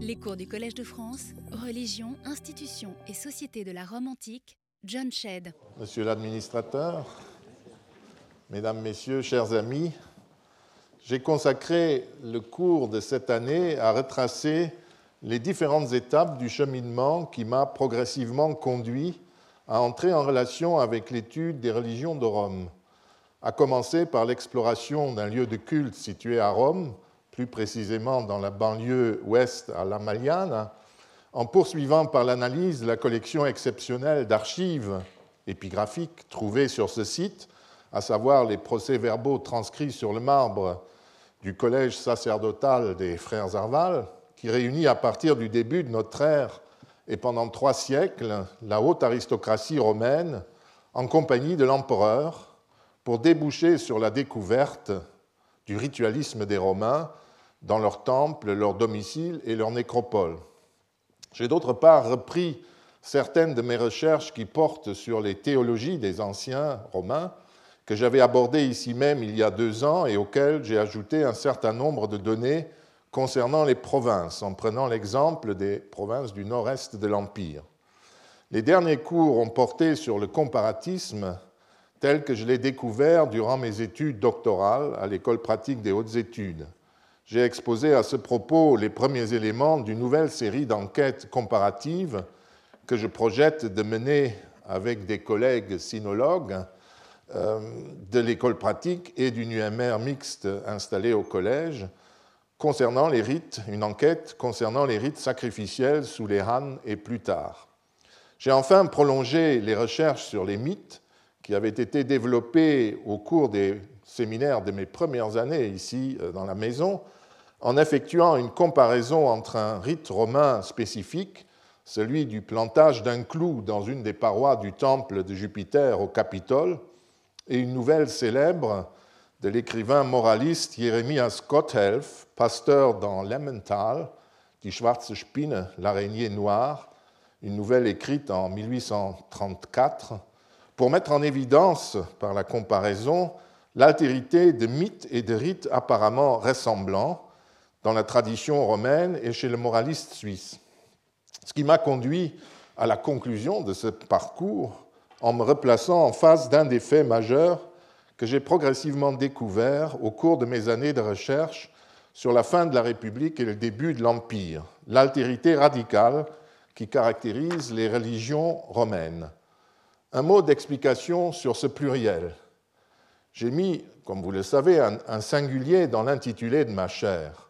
Les cours du Collège de France, Religion, Institutions et Société de la Rome antique, John Shedd. Monsieur l'administrateur, Mesdames, Messieurs, chers amis, j'ai consacré le cours de cette année à retracer les différentes étapes du cheminement qui m'a progressivement conduit à entrer en relation avec l'étude des religions de Rome, à commencer par l'exploration d'un lieu de culte situé à Rome, plus précisément dans la banlieue ouest à La Magliana, en poursuivant par l'analyse la collection exceptionnelle d'archives épigraphiques trouvées sur ce site, à savoir les procès-verbaux transcrits sur le marbre du collège sacerdotal des frères Arval, qui réunit à partir du début de notre ère et pendant trois siècles la haute aristocratie romaine en compagnie de l'empereur pour déboucher sur la découverte du ritualisme des Romains dans leurs temples, leurs domiciles et leurs nécropoles. J'ai d'autre part repris certaines de mes recherches qui portent sur les théologies des anciens romains, que j'avais abordées ici même il y a deux ans et auxquelles j'ai ajouté un certain nombre de données concernant les provinces, en prenant l'exemple des provinces du nord-est de l'Empire. Les derniers cours ont porté sur le comparatisme tel que je l'ai découvert durant mes études doctorales à l'École pratique des hautes études. J'ai exposé à ce propos les premiers éléments d'une nouvelle série d'enquêtes comparatives que je projette de mener avec des collègues sinologues euh, de l'école pratique et d'une UMR mixte installée au collège concernant les rites, une enquête concernant les rites sacrificiels sous les Han et plus tard. J'ai enfin prolongé les recherches sur les mythes qui avaient été développées au cours des séminaires de mes premières années ici euh, dans la maison en effectuant une comparaison entre un rite romain spécifique, celui du plantage d'un clou dans une des parois du temple de Jupiter au Capitole, et une nouvelle célèbre de l'écrivain moraliste Jeremias Gotthelf, pasteur dans Lemmental, Die Schwarze Spinne, l'araignée noire, une nouvelle écrite en 1834, pour mettre en évidence, par la comparaison, l'altérité de mythes et de rites apparemment ressemblants, dans la tradition romaine et chez le moraliste suisse. Ce qui m'a conduit à la conclusion de ce parcours en me replaçant en face d'un des faits majeurs que j'ai progressivement découvert au cours de mes années de recherche sur la fin de la République et le début de l'Empire, l'altérité radicale qui caractérise les religions romaines. Un mot d'explication sur ce pluriel. J'ai mis, comme vous le savez, un, singulier dans l'intitulé de ma chaire.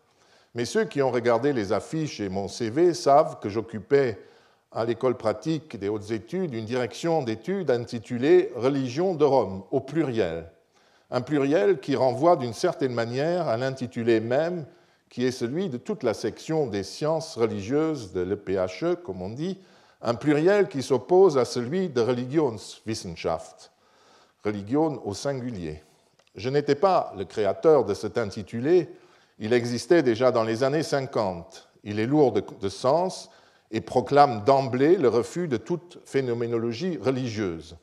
Mais ceux qui ont regardé les affiches et mon CV savent que j'occupais à l'école pratique des hautes études une direction d'études intitulée Religion de Rome, au pluriel. Un pluriel qui renvoie d'une certaine manière à l'intitulé même qui est celui de toute la section des sciences religieuses de l'EPHE, comme on dit, un pluriel qui s'oppose à celui de Religionswissenschaft, religion au singulier. Je n'étais pas le créateur de cet intitulé, il existait déjà dans les années 50. Il est lourd de, sens et proclame d'emblée le refus de toute phénoménologie religieuse.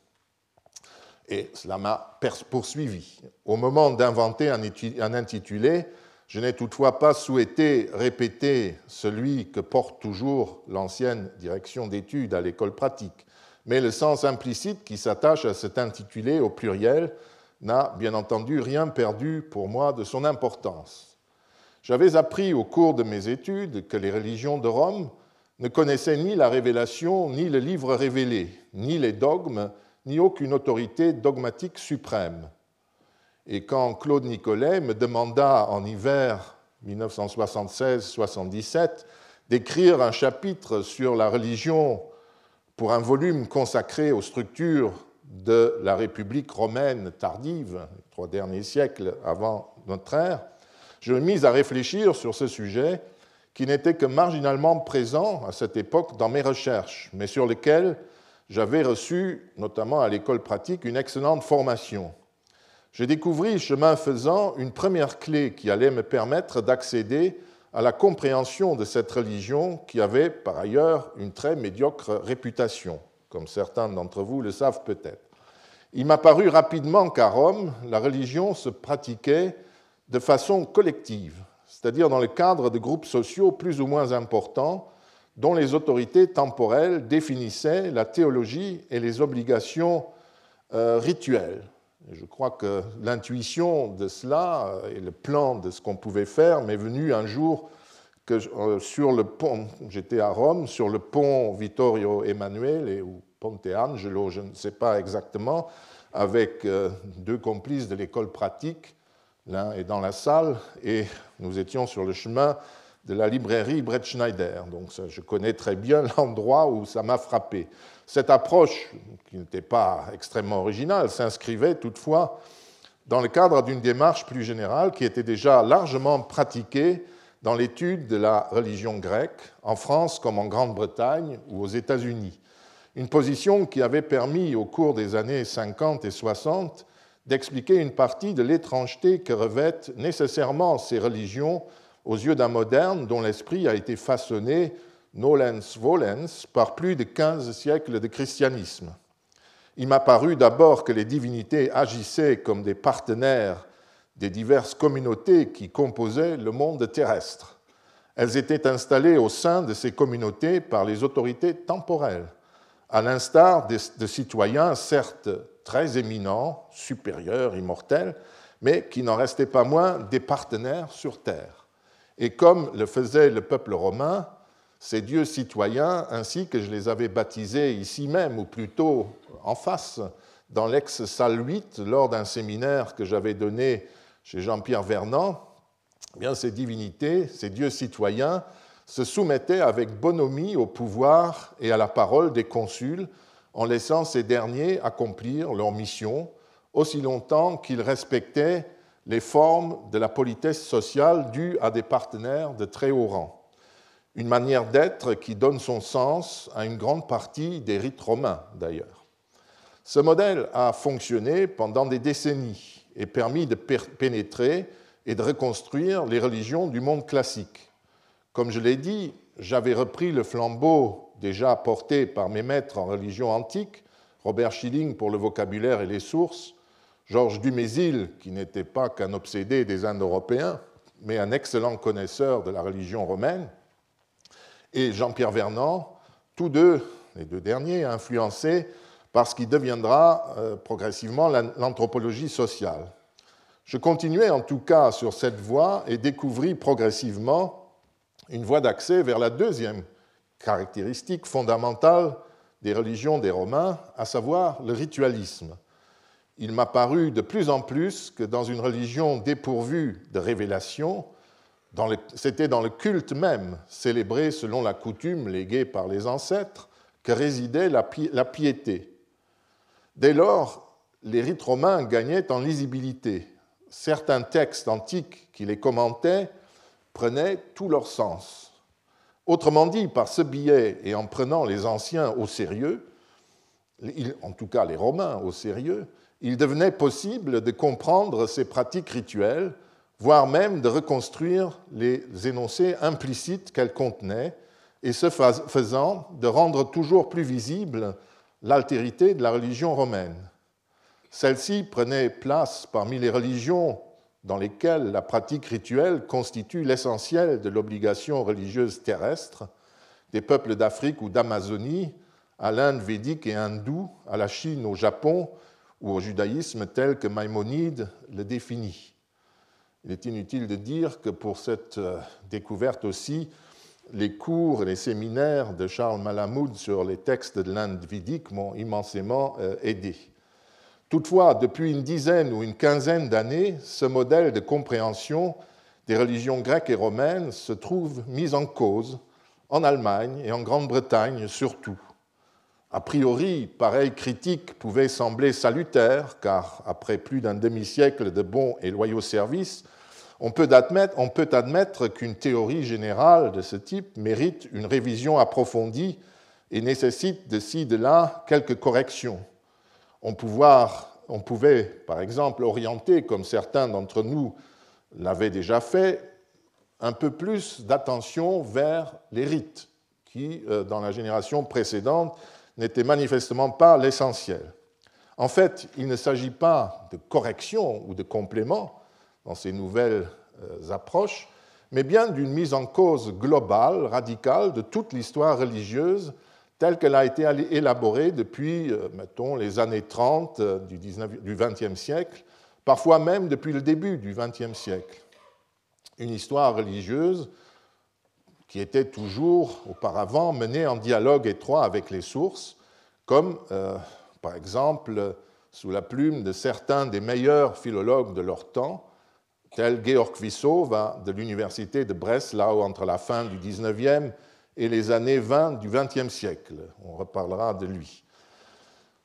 Et cela m'a poursuivi. Au moment d'inventer un intitulé, je n'ai toutefois pas souhaité répéter celui que porte toujours l'ancienne direction d'études à l'école pratique, mais le sens implicite qui s'attache à cet intitulé au pluriel n'a bien entendu rien perdu pour moi de son importance. J'avais appris au cours de mes études que les religions de Rome ne connaissaient ni la révélation, ni le livre révélé, ni les dogmes, ni aucune autorité dogmatique suprême. Et quand Claude Nicolet me demanda en hiver 1976-77 d'écrire un chapitre sur la religion pour un volume consacré aux structures de la République romaine tardive, trois derniers siècles avant notre ère, je me mis à réfléchir sur ce sujet qui n'était que marginalement présent à cette époque dans mes recherches, mais sur lequel j'avais reçu, notamment à l'école pratique, une excellente formation. Je découvris, chemin faisant, une première clé qui allait me permettre d'accéder à la compréhension de cette religion qui avait par ailleurs une très médiocre réputation, comme certains d'entre vous le savent peut-être. Il m'a paru rapidement qu'à Rome, la religion se pratiquait de façon collective, c'est-à-dire dans le cadre de groupes sociaux plus ou moins importants dont les autorités temporelles définissaient la théologie et les obligations euh, rituelles. je crois que l'intuition de cela euh, et le plan de ce qu'on pouvait faire m'est venu un jour que euh, sur le pont, j'étais à Rome, sur le pont Vittorio Emanuele ou Ponte Angelo, je ne sais pas exactement, avec deux complices de l'école pratique, l'un est dans la salle, et nous étions sur le chemin de la librairie Brett Schneider. Donc je connais très bien l'endroit où ça m'a frappé. Cette approche, qui n'était pas extrêmement originale, s'inscrivait toutefois dans le cadre d'une démarche plus générale qui était déjà largement pratiquée dans l'étude de la religion grecque, en France comme en Grande-Bretagne ou aux États-Unis. Une position qui avait permis au cours des années 50 et 60 d'expliquer une partie de l'étrangeté que revêtent nécessairement ces religions aux yeux d'un moderne dont l'esprit a été façonné nolens volens par plus de 15 siècles de christianisme. Il m'a paru d'abord que les divinités agissaient comme des partenaires des diverses communautés qui composaient le monde terrestre. Elles étaient installées au sein de ces communautés par les autorités temporelles, à l'instar de citoyens certes très éminents, supérieurs, immortels, mais qui n'en restaient pas moins des partenaires sur Terre. Et comme le faisait le peuple romain, ces dieux citoyens, ainsi que je les avais baptisés ici même, ou plutôt en face, dans l'ex-salle 8, lors d'un séminaire que j'avais donné chez Jean-Pierre Vernant, eh bien, ces divinités, ces dieux citoyens, se soumettaient avec bonhomie au pouvoir et à la parole des consuls, en laissant ces derniers accomplir leur mission aussi longtemps qu'ils respectaient les formes de la politesse sociale dues à des partenaires de très haut rang. Une manière d'être qui donne son sens à une grande partie des rites romains, d'ailleurs. Ce modèle a fonctionné pendant des décennies et permis de pénétrer et de reconstruire les religions du monde classique. Comme je l'ai dit, j'avais repris le flambeau déjà porté par mes maîtres en religion antique, Robert Schilling pour le vocabulaire et les sources, Georges Dumézil, qui n'était pas qu'un obsédé des Indo-Européens, mais un excellent connaisseur de la religion romaine, et Jean-Pierre Vernant, tous deux, les deux derniers, influencés par ce qui deviendra euh, progressivement l'anthropologie sociale. Je continuais en tout cas sur cette voie et découvris progressivement une voie d'accès vers la deuxième caractéristique fondamentale des religions des Romains, à savoir le ritualisme il m'a paru de plus en plus que dans une religion dépourvue de révélation, c'était dans le culte même, célébré selon la coutume léguée par les ancêtres, que résidait la, la piété. Dès lors, les rites romains gagnaient en lisibilité. Certains textes antiques qui les commentaient prenaient tout leur sens. Autrement dit, par ce biais et en prenant les anciens au sérieux, en tout cas les Romains au sérieux, il devenait possible de comprendre ces pratiques rituelles, voire même de reconstruire les énoncés implicites qu'elles contenaient, et ce faisant, de rendre toujours plus visible l'altérité de la religion romaine. Celle-ci prenait place parmi les religions dans lesquelles la pratique rituelle constitue l'essentiel de l'obligation religieuse terrestre, des peuples d'Afrique ou d'Amazonie, à l'Inde védique et hindoue, à la Chine, au Japon, ou au judaïsme tel que Maïmonide le définit. Il est inutile de dire que pour cette euh, découverte aussi, les cours et les séminaires de Charles Malamoud sur les textes de l'Inde védique m'ont immensément euh, aidé. Toutefois, depuis une dizaine ou une quinzaine d'années, ce modèle de compréhension des religions grecques et romaines se trouve mis en cause en Allemagne et en Grande-Bretagne surtout. A priori, pareille critique pouvait sembler salutaire, car après plus d'un demi-siècle de bons et loyaux services, on peut admettre, qu'une théorie générale de ce type mérite une révision approfondie et nécessite de ci, de là quelques corrections. On, pouvait, par exemple, orienter, comme certains d'entre nous l'avaient déjà fait, un peu plus d'attention vers les rites, qui, euh, dans la génération précédente, n'était manifestement pas l'essentiel. En fait, il ne s'agit pas de correction ou de complément dans ces nouvelles euh, approches, mais bien d'une mise en cause globale, radicale, de toute l'histoire religieuse telle qu'elle a été élaborée depuis, euh, mettons, les années 30 euh, du, XXe siècle, parfois même depuis le début du XXe siècle. Une histoire religieuse qui était toujours auparavant menée en dialogue étroit avec les sources, comme euh, par exemple sous la plume de certains des meilleurs philologues de leur temps, tels Georg Vissova de l'université de Breslau entre la fin du XIXe et les années 20 du XXe siècle. On reparlera de lui.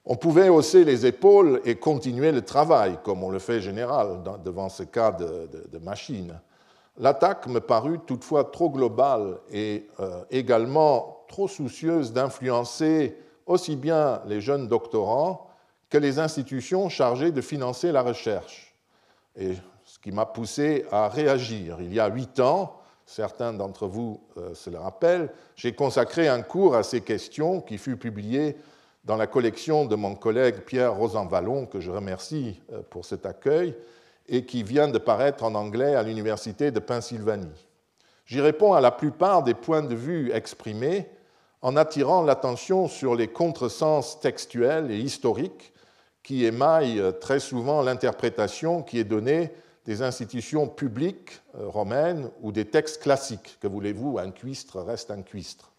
On pouvait hausser les épaules et continuer le travail, comme on le fait général devant ce cas de, machine. L'attaque me parut toutefois trop globale et euh, également trop soucieuse d'influencer aussi bien les jeunes doctorants que les institutions chargées de financer la recherche. Et ce qui m'a poussé à réagir. Il y a huit ans, certains d'entre vous euh, se le rappellent, j'ai consacré un cours à ces questions qui fut publié dans la collection de mon collègue Pierre Rosanvallon, que je remercie euh, pour cet accueil, et qui vient de paraître en anglais à l'Université de Pennsylvanie. J'y réponds à la plupart des points de vue exprimés en attirant l'attention sur les contresens textuels et historiques qui émaillent très souvent l'interprétation qui est donnée des institutions publiques euh, romaines ou des textes classiques. Que voulez-vous, un cuistre reste un cuistre.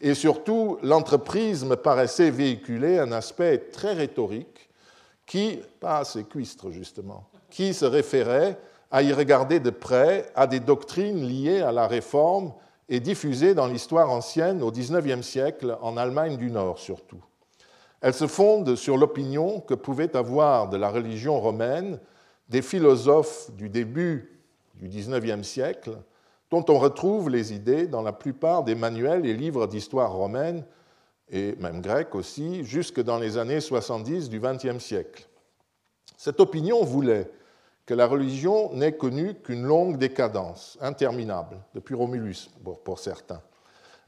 Et surtout, l'entreprise me paraissait véhiculer un aspect très rhétorique qui, pas assez cuistre justement, qui se référait à y regarder de près à des doctrines liées à la réforme et diffusées dans l'histoire ancienne au XIXe siècle, en Allemagne du Nord surtout. Elles se fondent sur l'opinion que pouvait avoir de la religion romaine des philosophes du début du XIXe siècle, dont on retrouve les idées dans la plupart des manuels et livres d'histoire romaine, et même grecque aussi, jusque dans les années 70 du XXe siècle. Cette opinion voulait que la religion n'ait connu qu'une longue décadence, interminable, depuis Romulus pour certains.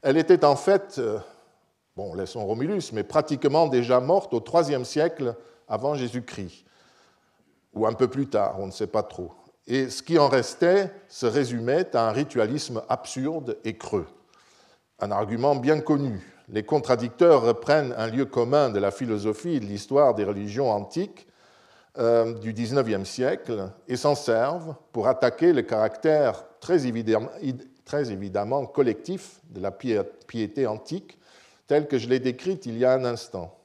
Elle était en fait, euh, bon, laissons Romulus, mais pratiquement déjà morte au IIIe siècle avant Jésus-Christ ou un peu plus tard, on ne sait pas trop. Et ce qui en restait se résumait à un ritualisme absurde et creux. Un argument bien connu. Les contradicteurs reprennent un lieu commun de la philosophie et de l'histoire des religions antiques euh, du XIXe siècle et s'en servent pour attaquer le caractère très évidemment, très évidemment collectif de la piété antique, tel que je l'ai décrite il y a un instant,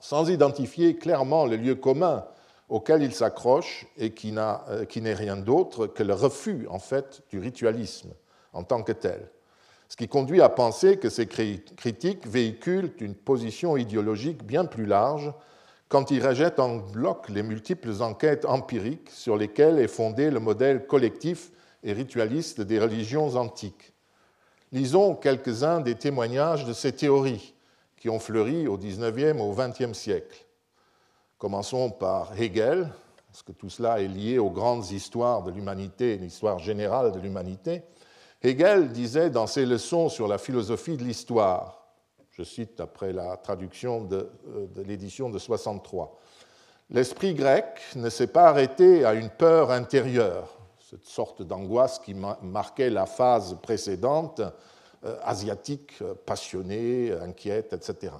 sans identifier clairement le lieu commun auquel il s'accroche et euh, qui n'est rien d'autre que le refus en fait du ritualisme en tant que tel. Ce qui conduit à penser que ces critiques véhiculent une position idéologique bien plus large quand ils rejettent en bloc les multiples enquêtes empiriques sur lesquelles est fondé le modèle collectif et ritualiste des religions antiques. Lisons quelques-uns des témoignages de ces théories qui ont fleuri au XIXe au XXe siècle. Commençons par Hegel, parce que tout cela est lié aux grandes histoires de l'humanité, l'histoire générale de l'humanité. Hegel disait dans ses leçons sur la philosophie de l'histoire, je cite après la traduction de, euh, l'édition de 63, L'esprit grec ne s'est pas arrêté à une peur intérieure, cette sorte d'angoisse qui marquait la phase précédente, euh, asiatique, passionnée, inquiète, etc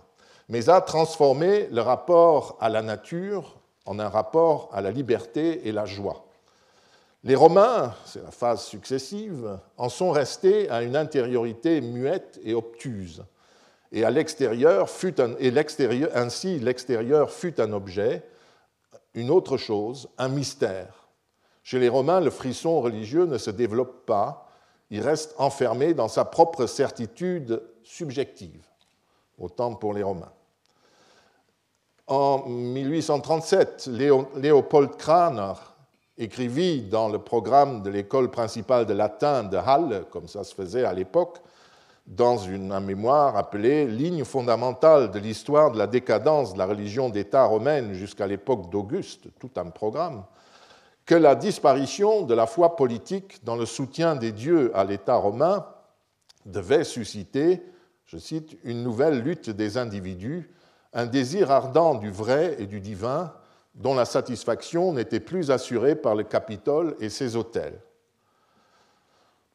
mais a transformé le rapport à la nature en un rapport à la liberté et la joie. Les Romains, c'est la phase successive, en sont restés à une intériorité muette et obtuse. Et, à l'extérieur fut un, et l'extérieur, ainsi, l'extérieur fut un objet, une autre chose, un mystère. Chez les Romains, le frisson religieux ne se développe pas, il reste enfermé dans sa propre certitude subjective. Autant pour les Romains. En 1837, Léopold Kraner écrivit dans le programme de l'école principale de latin de Halle, comme ça se faisait à l'époque, dans une, un mémoire appelé Ligne fondamentale de l'histoire de la décadence de la religion d'État romaine jusqu'à l'époque d'Auguste, tout un programme, que la disparition de la foi politique dans le soutien des dieux à l'État romain devait susciter, je cite, une nouvelle lutte des individus un désir ardent du vrai et du divin dont la satisfaction n'était plus assurée par le Capitole et ses hôtels.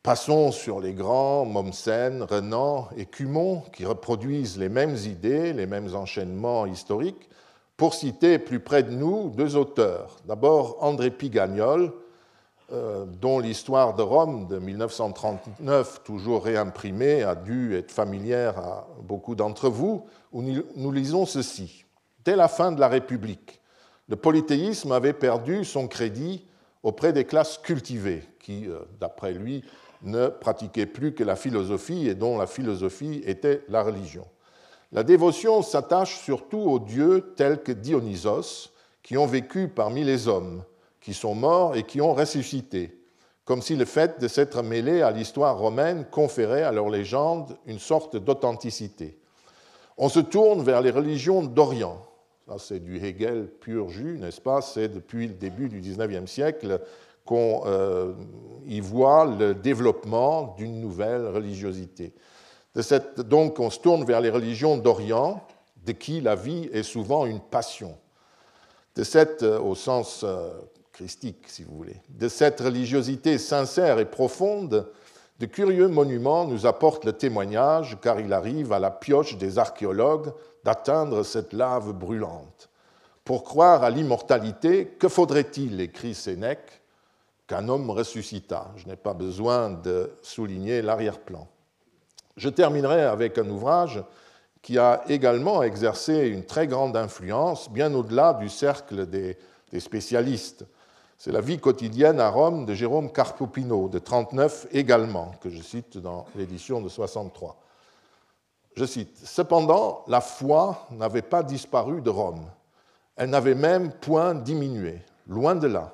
Passons sur les grands, Mommsen, Renan et Cumont, qui reproduisent les mêmes idées, les mêmes enchaînements historiques, pour citer plus près de nous deux auteurs. D'abord André Pigagnol, dont l'histoire de Rome de 1939, toujours réimprimée, a dû être familière à beaucoup d'entre vous, où nous lisons ceci. Dès la fin de la République, le polythéisme avait perdu son crédit auprès des classes cultivées, qui, euh, d'après lui, ne pratiquaient plus que la philosophie et dont la philosophie était la religion. La dévotion s'attache surtout aux dieux tels que Dionysos, qui ont vécu parmi les hommes, qui sont morts et qui ont ressuscité, comme si le fait de s'être mêlé à l'histoire romaine conférait à leur légende une sorte d'authenticité. On se tourne vers les religions d'Orient. Ça, c'est du Hegel pur jus, n'est-ce pas? C'est depuis le début du XIXe siècle qu'on euh, y voit le développement d'une nouvelle religiosité. donc on se tourne vers les religions d'Orient, de qui la vie est souvent une passion. De cette, euh, au sens euh, si vous voulez, de cette religiosité sincère et profonde, de curieux monuments nous apportent le témoignage, car il arrive à la pioche des archéologues d'atteindre cette lave brûlante. Pour croire à l'immortalité, que faudrait-il, écrit Sénèque, qu'un homme ressuscita? Je n'ai pas besoin de souligner l'arrière-plan. Je terminerai avec un ouvrage qui a également exercé une très grande influence, bien au-delà du cercle des, spécialistes. C'est La vie quotidienne à Rome de Jérôme Carpopino, de 39 également, que je cite dans l'édition de 63. Je cite Cependant, la foi n'avait pas disparu de Rome. Elle n'avait même point diminué, loin de là.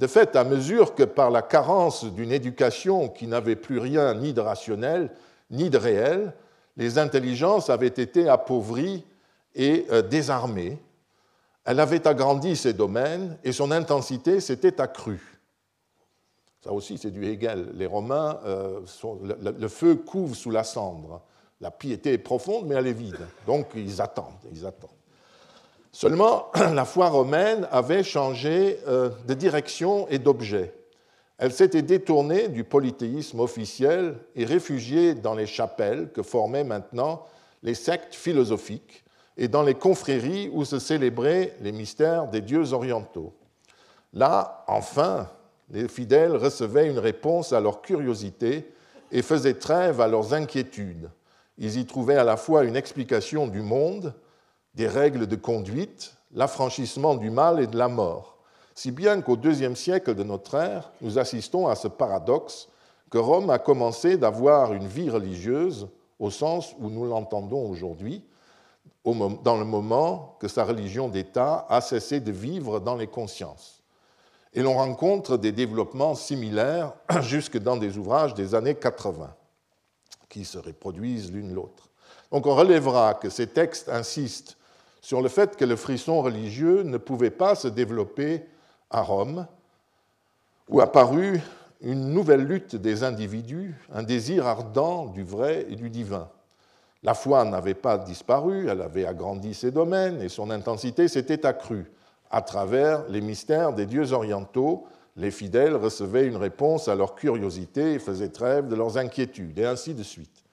De fait, à mesure que par la carence d'une éducation qui n'avait plus rien ni de rationnel ni de réel, les intelligences avaient été appauvries et euh, désarmées, elle avait agrandi ses domaines et son intensité s'était accrue. Ça aussi, c'est du Hegel. Les Romains, euh, le, feu couvre sous la cendre. La piété est profonde, mais elle est vide. Donc, ils attendent, ils attendent. Seulement, la foi romaine avait changé euh, de direction et d'objet. Elle s'était détournée du polythéisme officiel et réfugiée dans les chapelles que formaient maintenant les sectes philosophiques et dans les confréries où se célébraient les mystères des dieux orientaux. Là, enfin, les fidèles recevaient une réponse à leur curiosité et faisaient trêve à leurs inquiétudes. Ils y trouvaient à la fois une explication du monde, des règles de conduite, l'affranchissement du mal et de la mort, si bien qu'au deuxième siècle de notre ère, nous assistons à ce paradoxe que Rome a commencé d'avoir une vie religieuse au sens où nous l'entendons aujourd'hui, dans le moment que sa religion d'État a cessé de vivre dans les consciences. Et l'on rencontre des développements similaires jusque dans des ouvrages des années 80, qui se reproduisent l'une l'autre. Donc on relèvera que ces textes insistent sur le fait que le frisson religieux ne pouvait pas se développer à Rome, où apparut une nouvelle lutte des individus, un désir ardent du vrai et du divin. La foi n'avait pas disparu, elle avait agrandi ses domaines et son intensité s'était accrue. À travers les mystères des dieux orientaux, les fidèles recevaient une réponse à leur curiosité et faisaient trêve de leurs inquiétudes, et ainsi de suite.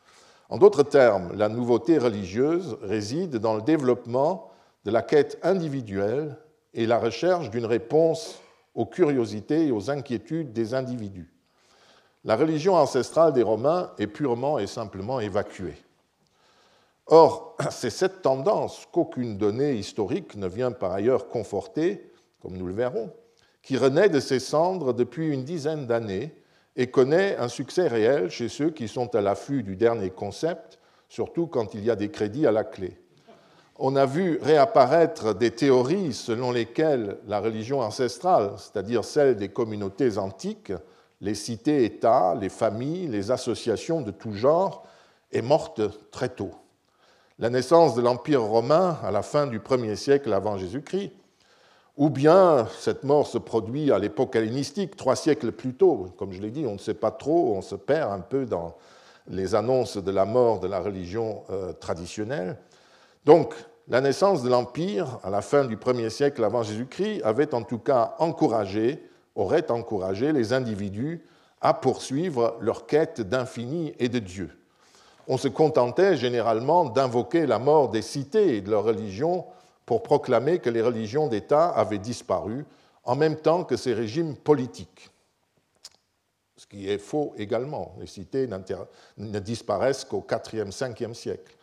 En d'autres termes, la nouveauté religieuse réside dans le développement de la quête individuelle et la recherche d'une réponse aux curiosités et aux inquiétudes des individus. La religion ancestrale des Romains est purement et simplement évacuée. Or, c'est cette tendance qu'aucune donnée historique ne vient par ailleurs conforter, comme nous le verrons, qui renaît de ses cendres depuis une dizaine d'années et connaît un succès réel chez ceux qui sont à l'affût du dernier concept, surtout quand il y a des crédits à la clé. On a vu réapparaître des théories selon lesquelles la religion ancestrale, c'est-à-dire celle des communautés antiques, les cités-États, les familles, les associations de tout genre, est morte très tôt. La naissance de l'Empire romain à la fin du 1er siècle avant Jésus-Christ ou bien cette mort se produit à l'époque hellénistique, trois siècles plus tôt. Comme je l'ai dit, on ne sait pas trop, on se perd un peu dans les annonces de la mort de la religion euh, traditionnelle. Donc, la naissance de l'Empire à la fin du 1er siècle avant Jésus-Christ avait en tout cas encouragé, aurait encouragé les individus à poursuivre leur quête d'infini et de Dieu. On se contentait généralement d'invoquer la mort des cités et de leurs religions pour proclamer que les religions d'État avaient disparu en même temps que ces régimes politiques. Ce qui est faux également. Les cités ne disparaissent qu'au IVe, 5e siècle.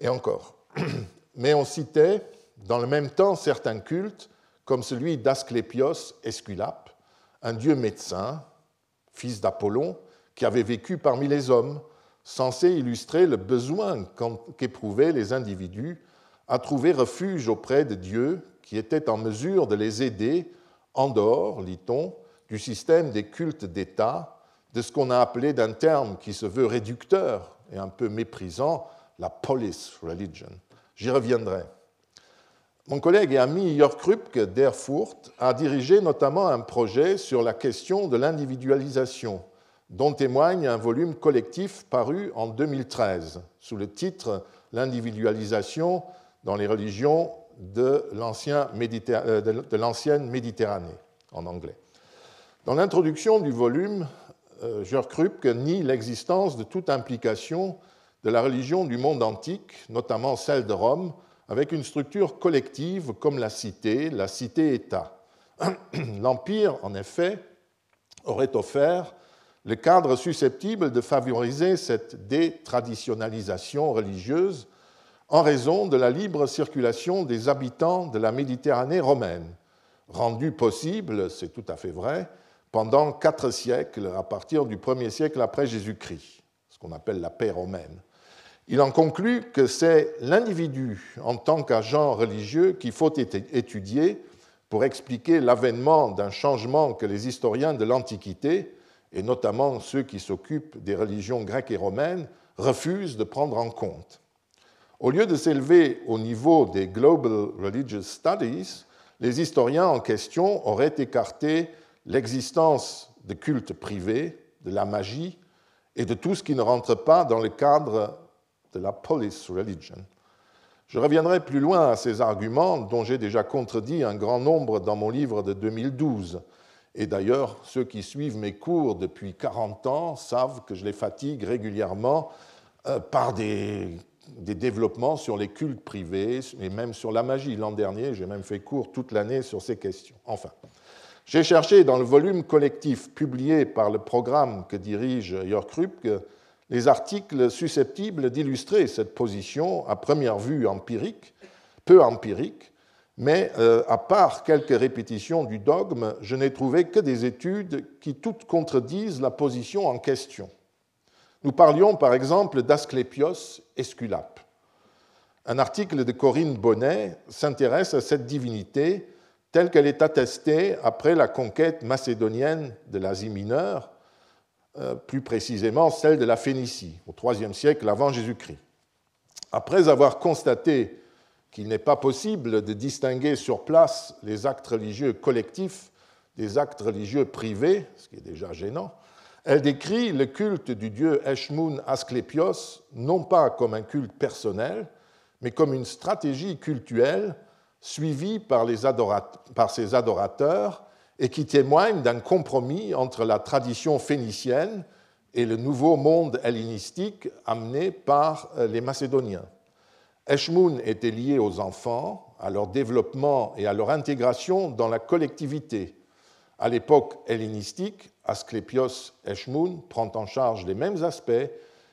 Et encore. Mais on citait dans le même temps certains cultes, comme celui d'Asclépios Esculape, un dieu médecin, fils d'Apollon, qui avait vécu parmi les hommes, censé illustrer le besoin qu'éprouvaient les individus à trouver refuge auprès de Dieu qui était en mesure de les aider en dehors, lit-on, du système des cultes d'État, de ce qu'on a appelé d'un terme qui se veut réducteur et un peu méprisant, la police religion. J'y reviendrai. Mon collègue et ami Jörg Krupke d'Erfurt a dirigé notamment un projet sur la question de l'individualisation, dont témoigne un volume collectif paru en 2013 sous le titre L'individualisation dans les religions de euh, l'ancienne Méditerranée, en anglais. Dans l'introduction du volume, euh, Jörg Krupke nie l'existence de toute implication de la religion du monde antique, notamment celle de Rome, avec une structure collective comme la cité, la cité-État. L'Empire, en effet, aurait offert le cadre susceptible de favoriser cette détraditionnalisation religieuse en raison de la libre circulation des habitants de la Méditerranée romaine, rendue possible, c'est tout à fait vrai, pendant quatre siècles, à partir du premier siècle après Jésus-Christ, ce qu'on appelle la paix romaine. Il en conclut que c'est l'individu en tant qu'agent religieux qu'il faut étudier pour expliquer l'avènement d'un changement que les historiens de l'Antiquité, et notamment ceux qui s'occupent des religions grecques et romaines, refusent de prendre en compte. Au lieu de s'élever au niveau des Global Religious Studies, les historiens en question auraient écarté l'existence de cultes privés, de la magie et de tout ce qui ne rentre pas dans le cadre de la police religion. Je reviendrai plus loin à ces arguments dont j'ai déjà contredit un grand nombre dans mon livre de 2012. Et d'ailleurs, ceux qui suivent mes cours depuis 40 ans savent que je les fatigue régulièrement euh, par des développements sur les cultes privés et même sur la magie. L'an dernier, j'ai même fait cours toute l'année sur ces questions. Enfin, j'ai cherché dans le volume collectif publié par le programme que dirige Jörg Krupke les articles susceptibles d'illustrer cette position à première vue empirique, peu empirique, mais euh, à part quelques répétitions du dogme, je n'ai trouvé que des études qui toutes contredisent la position en question. Nous parlions par exemple d'Asclépios Esculape. Un article de Corinne Bonnet s'intéresse à cette divinité telle qu'elle est attestée après la conquête macédonienne de l'Asie mineure, euh, plus précisément celle de la Phénicie, au IIIe siècle avant Jésus-Christ. Après avoir constaté qu'il n'est pas possible de distinguer sur place les actes religieux collectifs des actes religieux privés, ce qui est déjà gênant, elle décrit le culte du dieu Eshmun Asclepios non pas comme un culte personnel, mais comme une stratégie cultuelle suivie par, par ses adorateurs et qui témoigne d'un compromis entre la tradition phénicienne et le nouveau monde hellénistique amené par euh, les Macédoniens. Eshmun était lié aux enfants, à leur développement et à leur intégration dans la collectivité. À l'époque hellénistique, Asclépios Eshmun prend en charge les mêmes aspects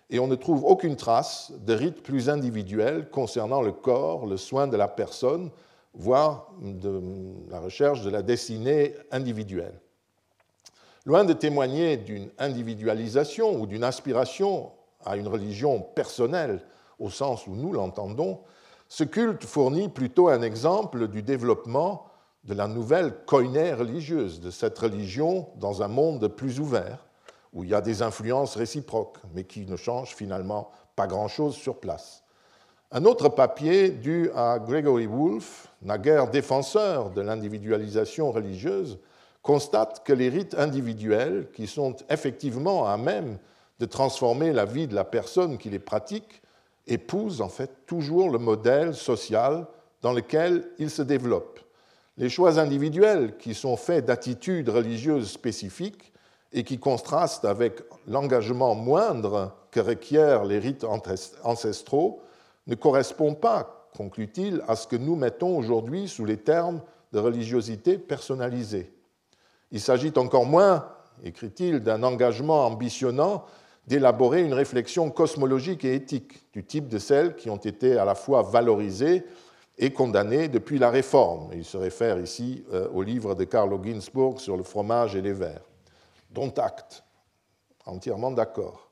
et on ne trouve aucune trace de rite plus individuel concernant le corps, le soin de la personne, voire la recherche de la destinée individuelle. Loin de témoigner d'une individualisation ou d'une aspiration à une religion personnelle au sens où nous l'entendons, ce culte fournit plutôt un exemple du développement de la nouvelle koiné religieuse, de cette religion dans un monde plus ouvert, où il y a des influences réciproques, mais qui ne changent finalement pas grand-chose sur place. Un autre papier dû à Gregory Wolfe, naguère défenseur de l'individualisation religieuse, constate que les rites individuels, qui sont effectivement à même de transformer la vie de la personne qui les pratique, épousent en fait toujours le modèle social dans lequel ils se développent les choix individuels qui sont faits d'attitudes religieuses spécifiques et qui contraste avec l'engagement moindre que requièrent les rites ancestraux, ne correspond pas, conclut-il, à ce que nous mettons aujourd'hui sous les termes de religiosité personnalisée. Il s'agit encore moins, écrit-il, d'un engagement ambitionnant d'élaborer une réflexion cosmologique et éthique du type de celles qui ont été à la fois valorisées et condamnées depuis la Réforme. Il se réfère ici euh, au livre de Carlo Ginzburg sur le fromage et les vers. Dont acte, entièrement d'accord.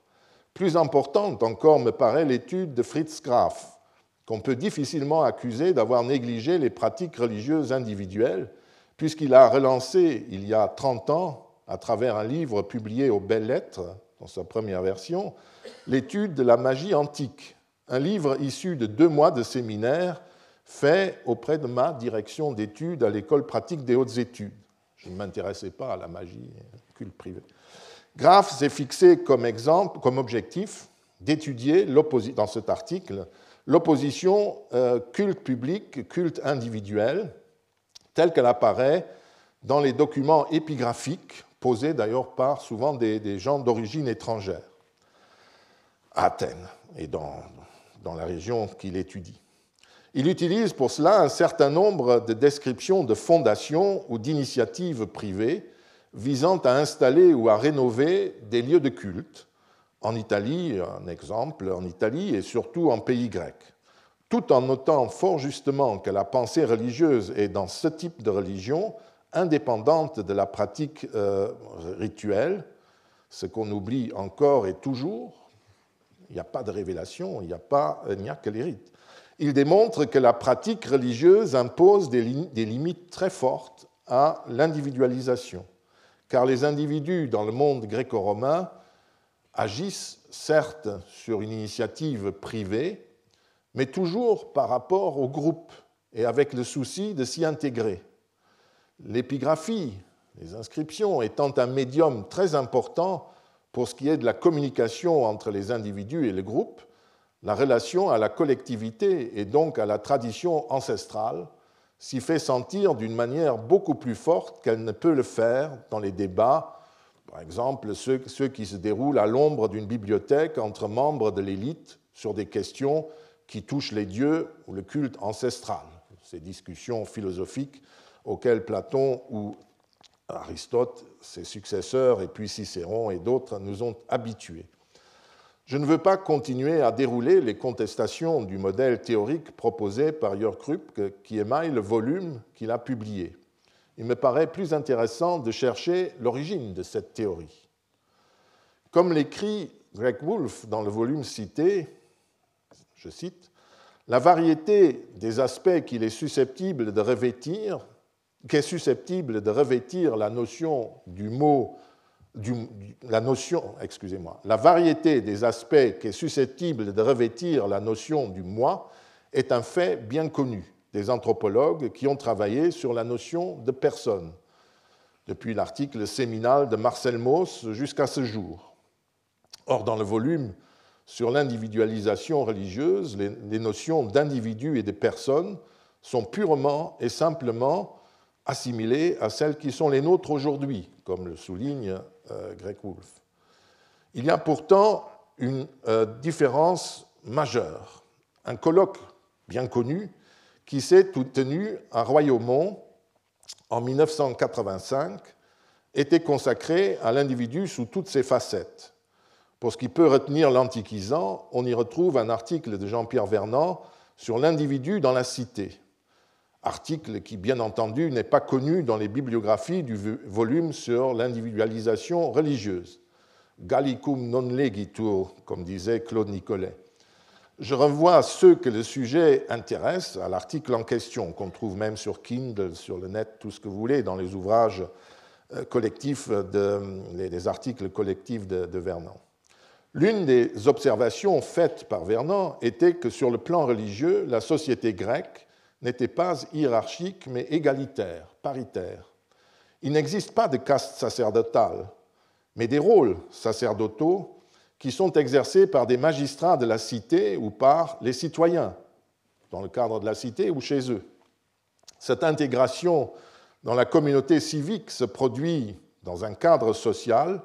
Plus importante encore me paraît l'étude de Fritz Graf, qu'on peut difficilement accuser d'avoir négligé les pratiques religieuses individuelles, puisqu'il a relancé il y a 30 ans, à travers un livre publié aux Belles Lettres, dans sa première version, l'étude de la magie antique, un livre issu de deux mois de séminaire fait auprès de ma direction d'études à l'école pratique des hautes études. Je ne m'intéressais pas à la magie culte privée. Graff s'est fixé comme exemple, comme objectif d'étudier dans cet article l'opposition euh, culte public, culte individuel, telle qu'elle apparaît dans les documents épigraphiques posés d'ailleurs par souvent des, gens d'origine étrangère, à Athènes et dans, dans la région qu'il étudie. Il utilise pour cela un certain nombre de descriptions de fondations ou d'initiatives privées visant à installer ou à rénover des lieux de culte, en Italie, un exemple, en Italie et surtout en pays grec, tout en notant fort justement que la pensée religieuse est dans ce type de religion indépendante de la pratique euh, rituelle, ce qu'on oublie encore et toujours, il n'y a pas de révélation, il n'y a, pas, a que les rites. Il démontre que la pratique religieuse impose des, des limites très fortes à l'individualisation, car les individus dans le monde gréco-romain agissent certes sur une initiative privée, mais toujours par rapport au groupe et avec le souci de s'y intégrer. L'épigraphie, les inscriptions étant un médium très important pour ce qui est de la communication entre les individus et le groupe, la relation à la collectivité et donc à la tradition ancestrale s'y fait sentir d'une manière beaucoup plus forte qu'elle ne peut le faire dans les débats, par exemple ceux, qui se déroulent à l'ombre d'une bibliothèque entre membres de l'élite sur des questions qui touchent les dieux ou le culte ancestral. Ces discussions philosophiques auxquelles Platon ou Aristote, ses successeurs, et puis Cicéron et d'autres nous ont habitués. Je ne veux pas continuer à dérouler les contestations du modèle théorique proposé par Jörg qui émaille le volume qu'il a publié. Il me paraît plus intéressant de chercher l'origine de cette théorie. Comme l'écrit Greg Wolf dans le volume cité, je cite, La variété des aspects qu'il est susceptible de revêtir qui est susceptible de revêtir la notion du mot, la notion, excusez-moi, la variété des aspects qui est susceptible de revêtir la notion du moi est un fait bien connu des anthropologues qui ont travaillé sur la notion de personne, depuis l'article séminal de Marcel Mauss jusqu'à ce jour. Or, dans le volume sur l'individualisation religieuse, les notions d'individu et de personne sont purement et simplement assimilées à celles qui sont les nôtres aujourd'hui, comme le souligne euh, Greg Wolf. Il y a pourtant une euh, différence majeure. Un colloque bien connu qui s'est tenu à Royaumont en 1985 était consacré à l'individu sous toutes ses facettes. Pour ce qui peut retenir l'antiquisant, on y retrouve un article de Jean-Pierre Vernant sur l'individu dans la cité article qui, bien entendu, n'est pas connu dans les bibliographies du volume sur l'individualisation religieuse. Gallicum non legitur, comme disait Claude Nicolet. Je renvoie ceux que le sujet intéresse à l'article en question, qu'on trouve même sur Kindle, sur le net, tout ce que vous voulez, dans les ouvrages euh, collectifs, de, les articles collectifs de, de Vernon. L'une des observations faites par Vernon était que sur le plan religieux, la société grecque n'était pas hiérarchique mais égalitaire, paritaire. Il n'existe pas de caste sacerdotale, mais des rôles sacerdotaux qui sont exercés par des magistrats de la cité ou par les citoyens, dans le cadre de la cité ou chez eux. Cette intégration dans la communauté civique se produit dans un cadre social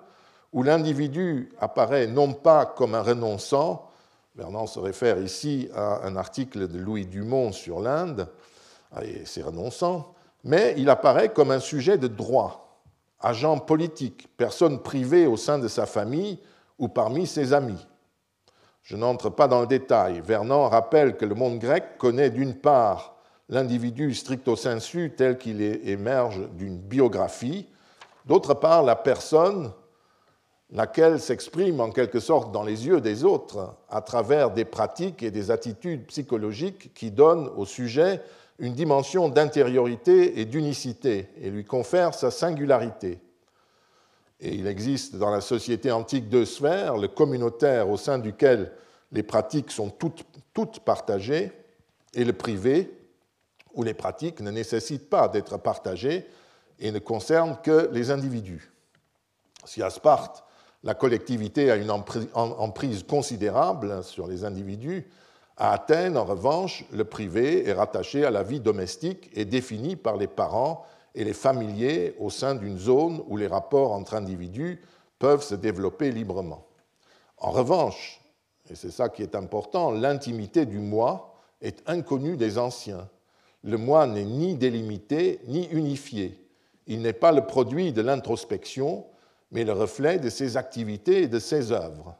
où l'individu apparaît non pas comme un renonçant, Vernon se réfère ici à un article de Louis Dumont sur l'Inde et ses renonçants, mais il apparaît comme un sujet de droit, agent politique, personne privée au sein de sa famille ou parmi ses amis. Je n'entre pas dans le détail. Vernon rappelle que le monde grec connaît d'une part l'individu stricto sensu tel qu'il émerge d'une biographie, d'autre part la personne laquelle s'exprime en quelque sorte dans les yeux des autres à travers des pratiques et des attitudes psychologiques qui donnent au sujet une dimension d'intériorité et d'unicité et lui confèrent sa singularité. Et il existe dans la société antique deux sphères, le communautaire au sein duquel les pratiques sont toutes, toutes partagées, et le privé, où les pratiques ne nécessitent pas d'être partagées et ne concernent que les individus. Si à Sparte, la collectivité a une emprise considérable sur les individus, à Athènes, en revanche, le privé est rattaché à la vie domestique et défini par les parents et les familiers au sein d'une zone où les rapports entre individus peuvent se développer librement. En revanche, et c'est ça qui est important, l'intimité du moi est inconnue des anciens. Le moi n'est ni délimité ni unifié. Il n'est pas le produit de l'introspection, mais le reflet de ses activités et de ses œuvres.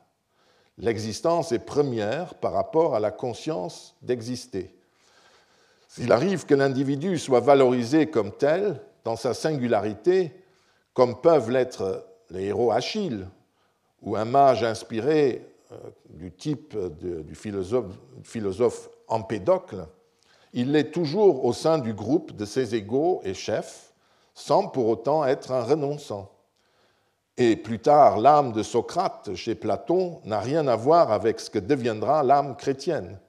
L'existence est première par rapport à la conscience d'exister. S'il arrive que l'individu soit valorisé comme tel, dans sa singularité, comme peuvent l'être les héros Achille ou un mage inspiré euh, du type du philosophe, philosophe Empédocle, il l'est toujours au sein du groupe de ses égaux et chefs, sans pour autant être un renonçant. Et plus tard, l'âme de Socrate chez Platon n'a rien à voir avec ce que deviendra l'âme chrétienne.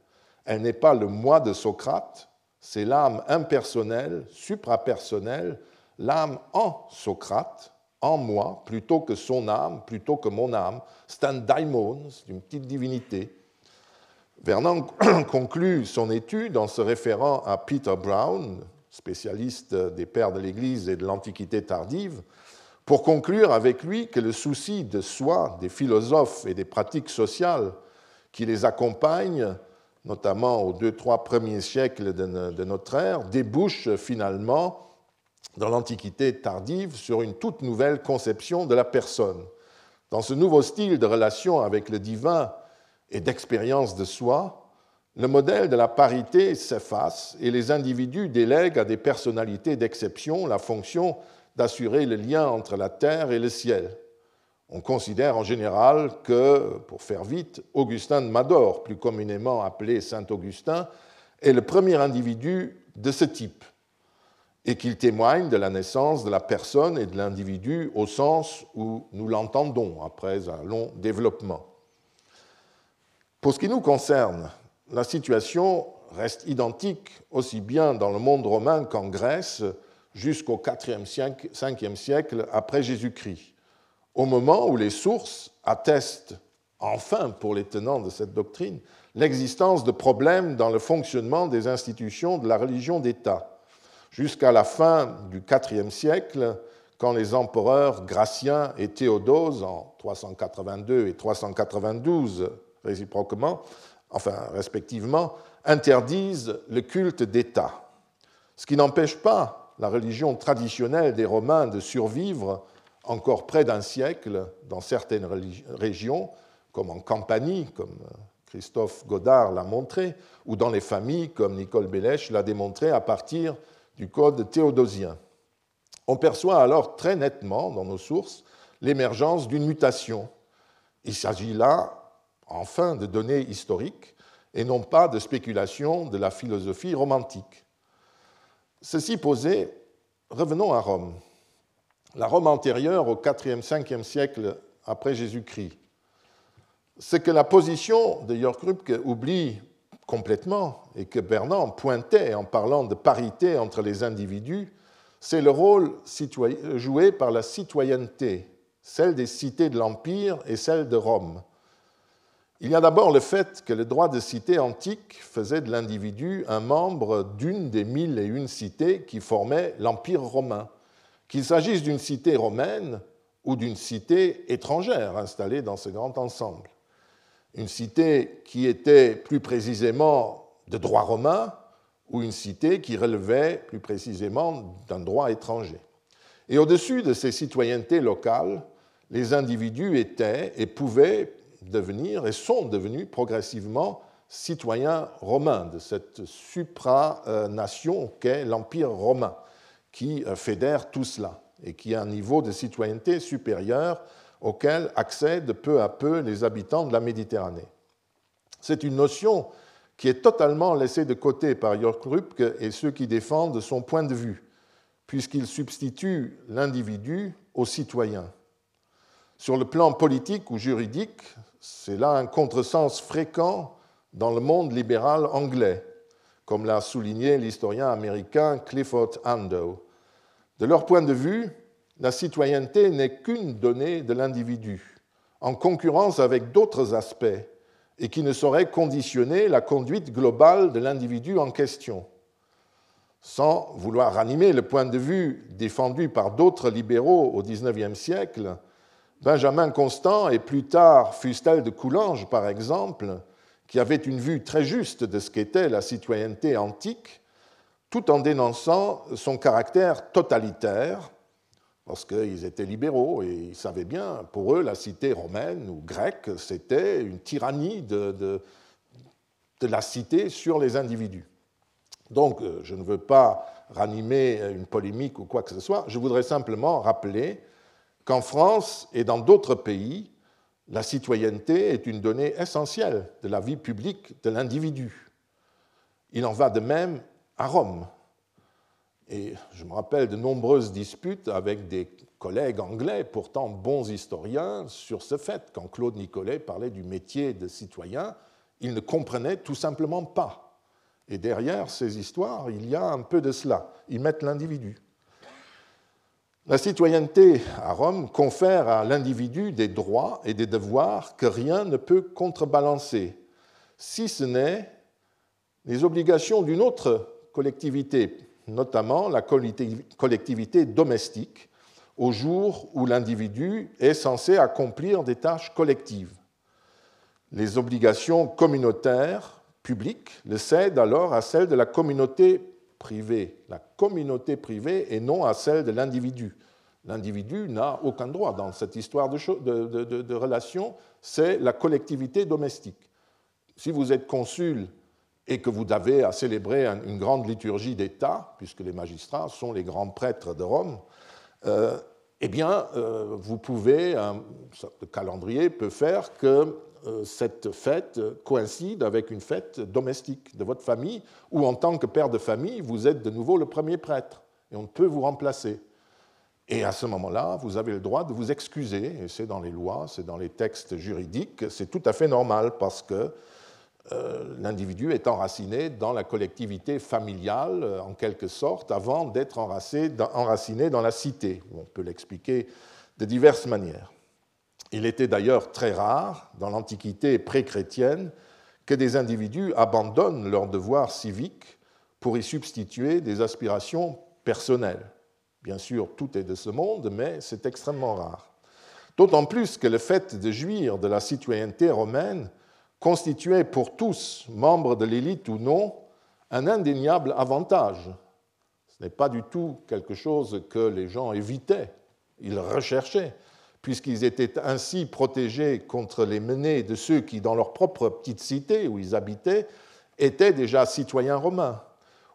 Elle n'est pas le moi de Socrate, c'est l'âme impersonnelle, suprapersonnelle, l'âme en Socrate, en moi, plutôt que son âme, plutôt que mon âme. C'est un daimon, c'est une petite divinité. Vernon conclut son étude en se référant à Peter Brown, spécialiste des pères de l'Église et de l'Antiquité tardive, pour conclure avec lui que le souci de soi des philosophes et des pratiques sociales qui les accompagnent, notamment aux deux, trois premiers siècles de notre ère, débouche finalement dans l'Antiquité tardive sur une toute nouvelle conception de la personne. Dans ce nouveau style de relation avec le divin et d'expérience de soi, le modèle de la parité s'efface et les individus délèguent à des personnalités d'exception la fonction d'assurer le lien entre la terre et le ciel. On considère en général que, pour faire vite, Augustin de Mador, plus communément appelé Saint Augustin, est le premier individu de ce type et qu'il témoigne de la naissance de la personne et de l'individu au sens où nous l'entendons après un long développement. Pour ce qui nous concerne, la situation reste identique aussi bien dans le monde romain qu'en Grèce, jusqu'au IVe siècle, 5e siècle après Jésus-Christ, au moment où les sources attestent, enfin pour les tenants de cette doctrine, l'existence de problèmes dans le fonctionnement des institutions de la religion d'État, jusqu'à la fin du IVe siècle, quand les empereurs Gratien et Théodose, en 382 et 392 réciproquement, enfin respectivement, interdisent le culte d'État. Ce qui n'empêche pas la religion traditionnelle des Romains de survivre encore près d'un siècle dans certaines régions, comme en Campanie, comme Christophe Godard l'a montré, ou dans les familles, comme Nicole Bélèche l'a démontré à partir du code théodosien. On perçoit alors très nettement dans nos sources l'émergence d'une mutation. Il s'agit là, enfin, de données historiques et non pas de spéculations de la philosophie romantique. Ceci posé, revenons à Rome. La Rome antérieure au 4e, 5e siècle après Jésus-Christ. Ce que la position de Jörg Rübke oublie complètement et que Bernard pointait en parlant de parité entre les individus, c'est le rôle joué par la citoyenneté, celle des cités de l'Empire et celle de Rome. Il y a d'abord le fait que le droit de cité antique faisait de l'individu un membre d'une des mille et une cités qui formaient l'Empire romain. Qu'il s'agisse d'une cité romaine ou d'une cité étrangère installée dans ce grand ensemble. Une cité qui était plus précisément de droit romain ou une cité qui relevait plus précisément d'un droit étranger. Et au-dessus de ces citoyennetés locales, les individus étaient et pouvaient devenir et sont devenus progressivement citoyens romains de cette supranation qu'est l'Empire romain, qui fédère tout cela et qui a un niveau de citoyenneté supérieur auquel accèdent peu à peu les habitants de la Méditerranée. C'est une notion qui est totalement laissée de côté par Jörg et ceux qui défendent son point de vue, puisqu'il substitue l'individu au citoyen. Sur le plan politique ou juridique, c'est là un contresens fréquent dans le monde libéral anglais, comme l'a souligné l'historien américain Clifford Andow. De leur point de vue, la citoyenneté n'est qu'une donnée de l'individu, en concurrence avec d'autres aspects, et qui ne saurait conditionner la conduite globale de l'individu en question. Sans vouloir ranimer le point de vue défendu par d'autres libéraux au XIXe siècle, Benjamin Constant et plus tard Fustel de Coulanges, par exemple, qui avaient une vue très juste de ce qu'était la citoyenneté antique, tout en dénonçant son caractère totalitaire, parce qu'ils étaient libéraux et ils savaient bien, pour eux, la cité romaine ou grecque, c'était une tyrannie de, de, la cité sur les individus. Donc, euh, je ne veux pas ranimer une polémique ou quoi que ce soit, je voudrais simplement rappeler qu'en France et dans d'autres pays, la citoyenneté est une donnée essentielle de la vie publique de l'individu. Il en va de même à Rome. Et je me rappelle de nombreuses disputes avec des collègues anglais, pourtant bons historiens, sur ce fait. Quand Claude Nicolet parlait du métier de citoyen, il ne comprenait tout simplement pas. Et derrière ces histoires, il y a un peu de cela. Ils mettent l'individu. La citoyenneté à Rome confère à l'individu des droits et des devoirs que rien ne peut contrebalancer, si ce n'est les obligations d'une autre collectivité, notamment la collectivité domestique, au jour où l'individu est censé accomplir des tâches collectives. Les obligations communautaires publiques le cèdent alors à celles de la communauté privée, la communauté privée et non à celle de l'individu. L'individu n'a aucun droit dans cette histoire de, de, relation, c'est la collectivité domestique. Si vous êtes consul et que vous avez à célébrer une grande liturgie d'État, puisque les magistrats sont les grands prêtres de Rome, euh, eh bien, euh, vous pouvez, le calendrier peut faire que cette fête coïncide avec une fête domestique de votre famille, ou en tant que père de famille, vous êtes de nouveau le premier prêtre, et on ne peut vous remplacer. Et à ce moment-là, vous avez le droit de vous excuser, et c'est dans les lois, c'est dans les textes juridiques, c'est tout à fait normal, parce que euh, l'individu est enraciné dans la collectivité familiale, euh, en quelque sorte, avant d'être enraciné dans la cité. On peut l'expliquer de diverses manières. Il était d'ailleurs très rare, dans l'Antiquité pré-chrétienne, que des individus abandonnent leurs devoirs civiques pour y substituer des aspirations personnelles. Bien sûr, tout est de ce monde, mais c'est extrêmement rare. D'autant plus que le fait de jouir de la citoyenneté romaine constituait pour tous, membres de l'élite ou non, un indéniable avantage. Ce n'est pas du tout quelque chose que les gens évitaient, ils recherchaient, puisqu'ils étaient ainsi protégés contre les menées de ceux qui, dans leur propre petite cité où ils habitaient, étaient déjà citoyens romains,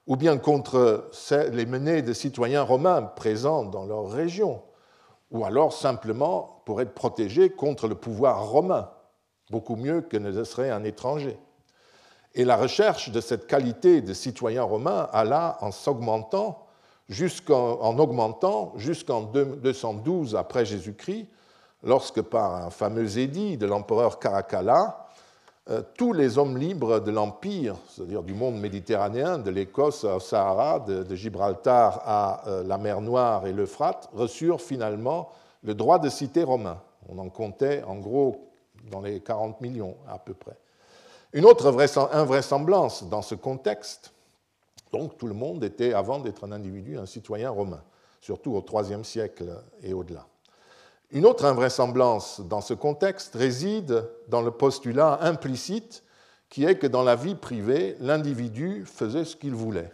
ou bien contre les menées de citoyens romains présents dans leur région, ou alors simplement pour être protégés contre le pouvoir romain beaucoup mieux que ne le serait un étranger. Et la recherche de cette qualité de citoyen romain alla en s'augmentant jusqu'en augmentant jusqu'en 212 après Jésus-Christ, lorsque par un fameux édit de l'empereur Caracalla, euh, tous les hommes libres de l'Empire, c'est-à-dire du monde méditerranéen, de l'Écosse au Sahara, de, de Gibraltar à euh, la mer Noire et l'Euphrate, reçurent finalement le droit de cité romain. On en comptait en gros dans les 40 millions à peu près. Une autre invraisemblance dans ce contexte, donc tout le monde était, avant d'être un individu, un citoyen romain, surtout au IIIe siècle et au-delà. Une autre invraisemblance dans ce contexte réside dans le postulat implicite qui est que dans la vie privée, l'individu faisait ce qu'il voulait.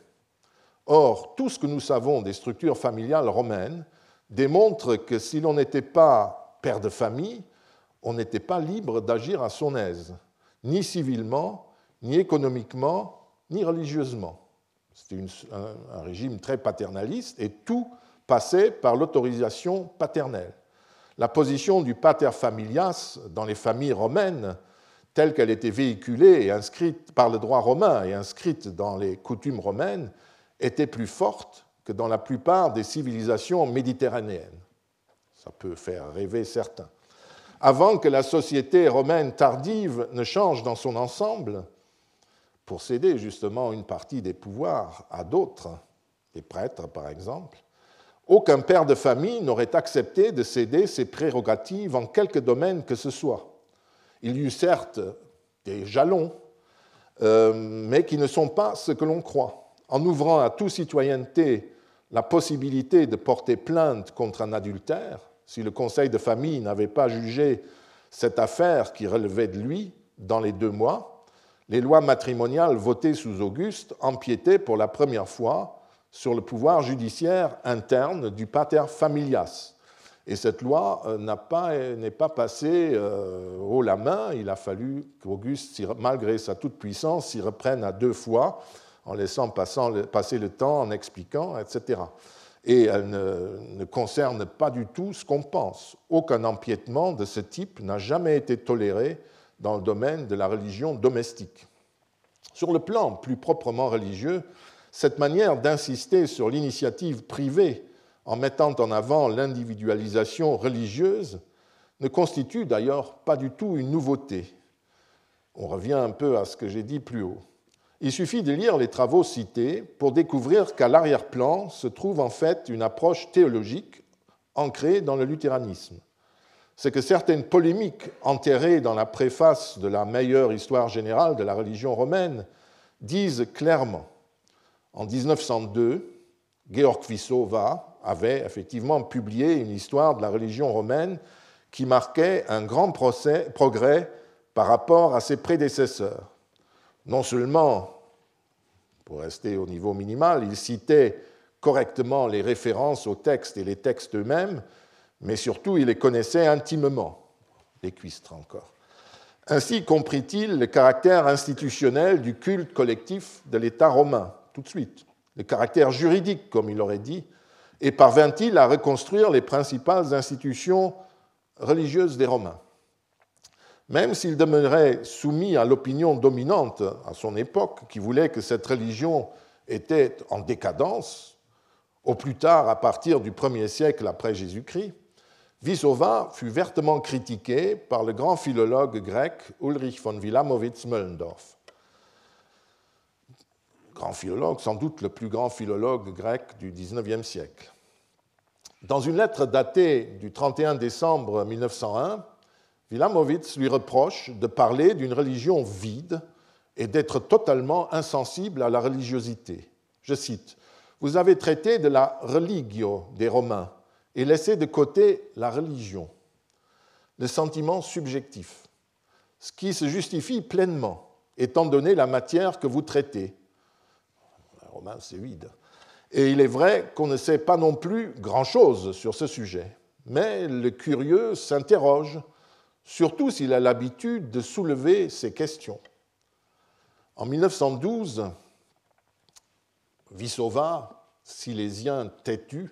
Or, tout ce que nous savons des structures familiales romaines démontre que si l'on n'était pas père de famille, on n'était pas libre d'agir à son aise, ni civilement, ni économiquement, ni religieusement. C'était un, régime très paternaliste et tout passait par l'autorisation paternelle. La position du pater familias dans les familles romaines, telle qu'elle était véhiculée et inscrite par le droit romain et inscrite dans les coutumes romaines, était plus forte que dans la plupart des civilisations méditerranéennes. Ça peut faire rêver certains. Avant que la société romaine tardive ne change dans son ensemble, pour céder justement une partie des pouvoirs à d'autres, les prêtres par exemple, aucun père de famille n'aurait accepté de céder ses prérogatives en quelque domaine que ce soit. Il y eut certes des jalons, euh, mais qui ne sont pas ce que l'on croit. En ouvrant à toute citoyenneté la possibilité de porter plainte contre un adultère, si le conseil de famille n'avait pas jugé cette affaire qui relevait de lui dans les deux mois, les lois matrimoniales votées sous Auguste empiétaient pour la première fois sur le pouvoir judiciaire interne du pater familias. Et cette loi euh, n'est pas, passée euh, haut la main. Il a fallu qu'Auguste, malgré sa toute-puissance, s'y reprenne à deux fois, en laissant passer le temps, en expliquant, etc. Et elle ne concerne pas du tout ce qu'on pense. Aucun empiètement de ce type n'a jamais été toléré dans le domaine de la religion domestique. Sur le plan plus proprement religieux, cette manière d'insister sur l'initiative privée en mettant en avant l'individualisation religieuse ne constitue d'ailleurs pas du tout une nouveauté. On revient un peu à ce que j'ai dit plus haut. Il suffit de lire les travaux cités pour découvrir qu'à l'arrière-plan se trouve en fait une approche théologique ancrée dans le luthéranisme c'est que certaines polémiques enterrées dans la préface de la meilleure histoire générale de la religion romaine disent clairement en 1902, Georg Vissova avait effectivement publié une histoire de la religion romaine qui marquait un grand progrès par rapport à ses prédécesseurs. Non seulement, pour rester au niveau minimal, il citait correctement les références aux textes et les textes eux-mêmes, mais surtout il les connaissait intimement, les cuistres encore. Ainsi comprit-il le caractère institutionnel du culte collectif de l'État romain, tout de suite, le caractère juridique, comme il aurait dit, et parvint-il à reconstruire les principales institutions religieuses des Romains. Même s'il demeurait soumis à l'opinion dominante à son époque, qui voulait que cette religion était en décadence, au plus tard à partir du 1er siècle après Jésus-Christ, Wissowa fut vertement critiqué par le grand philologue grec Ulrich von Wilamowitz-Möllendorf. Grand philologue, sans doute le plus grand philologue grec du XIXe siècle. Dans une lettre datée du 31 décembre 1901, Wilamowitz lui reproche de parler d'une religion vide et d'être totalement insensible à la religiosité. Je cite Vous avez traité de la religio des Romains et laisser de côté la religion, le sentiment subjectif, ce qui se justifie pleinement, étant donné la matière que vous traitez. Romain, c'est vide. Et il est vrai qu'on ne sait pas non plus grand-chose sur ce sujet, mais le curieux s'interroge, surtout s'il a l'habitude de soulever ces questions. En 1912, Vissova, silésien têtu,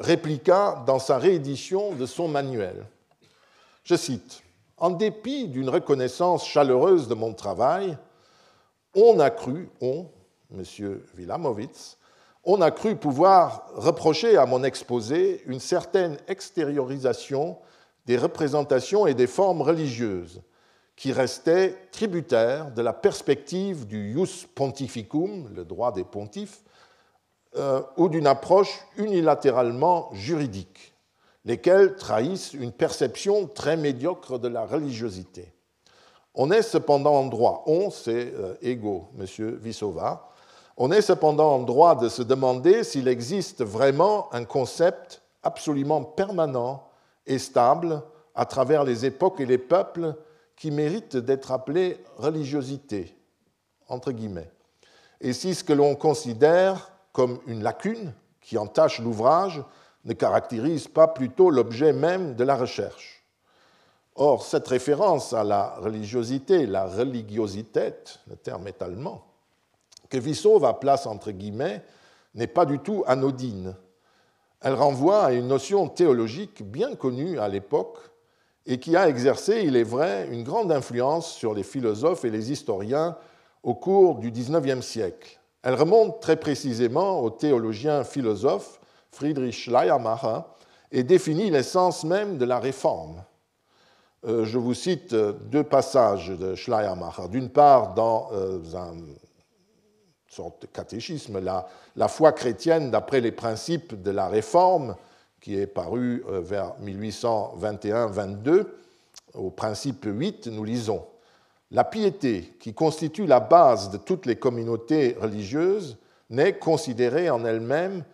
répliqua dans sa réédition de son manuel. Je cite En dépit d'une reconnaissance chaleureuse de mon travail, on a cru, on, M. Wilamowitz, on a cru pouvoir reprocher à mon exposé une certaine extériorisation des représentations et des formes religieuses qui restaient tributaires de la perspective du ius pontificum, le droit des pontifes, euh, ou d'une approche unilatéralement juridique, lesquelles trahissent une perception très médiocre de la religiosité. On est cependant en droit, on c'est euh, ego, M. Vissova, on est cependant en droit de se demander s'il existe vraiment un concept absolument permanent et stable à travers les époques et les peuples qui méritent d'être appelés religiosité, entre guillemets. Et si ce que l'on considère comme une lacune qui entache l'ouvrage ne caractérise pas plutôt l'objet même de la recherche. Or, cette référence à la religiosité, la religiosité, le terme est allemand, que Vissot va place entre guillemets, n'est pas du tout anodine. Elle renvoie à une notion théologique bien connue à l'époque et qui a exercé, il est vrai, une grande influence sur les philosophes et les historiens au cours du XIXe siècle. Elle remonte très précisément au théologien philosophe Friedrich Schleiermacher et définit l'essence même de la réforme. Euh, je vous cite deux passages de Schleiermacher. D'une part, dans euh, un sorte de catéchisme, la, la foi chrétienne d'après les principes de la réforme, qui est paru euh, vers 1821-22, au principe 8, nous lisons La piété, qui constitue la base de toutes les communautés religieuses, n'est considérée en elle-même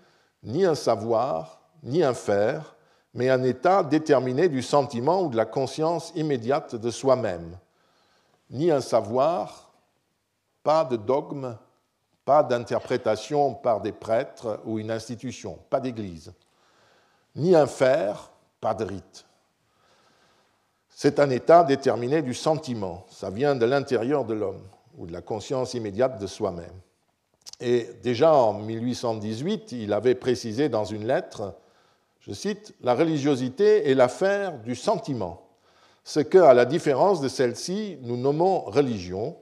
ni un savoir, ni un faire, mais un état déterminé du sentiment ou de la conscience immédiate de soi-même. Ni un savoir, pas de dogme, pas d'interprétation par des prêtres ou une institution, pas d'église, ni un faire, pas de rite. C'est un état déterminé du sentiment, ça vient de l'intérieur de l'homme ou de la conscience immédiate de soi-même. Et déjà en 1818, il avait précisé dans une lettre, je cite, La religiosité est l'affaire du sentiment, ce que, à la différence de celle-ci, nous nommons religion,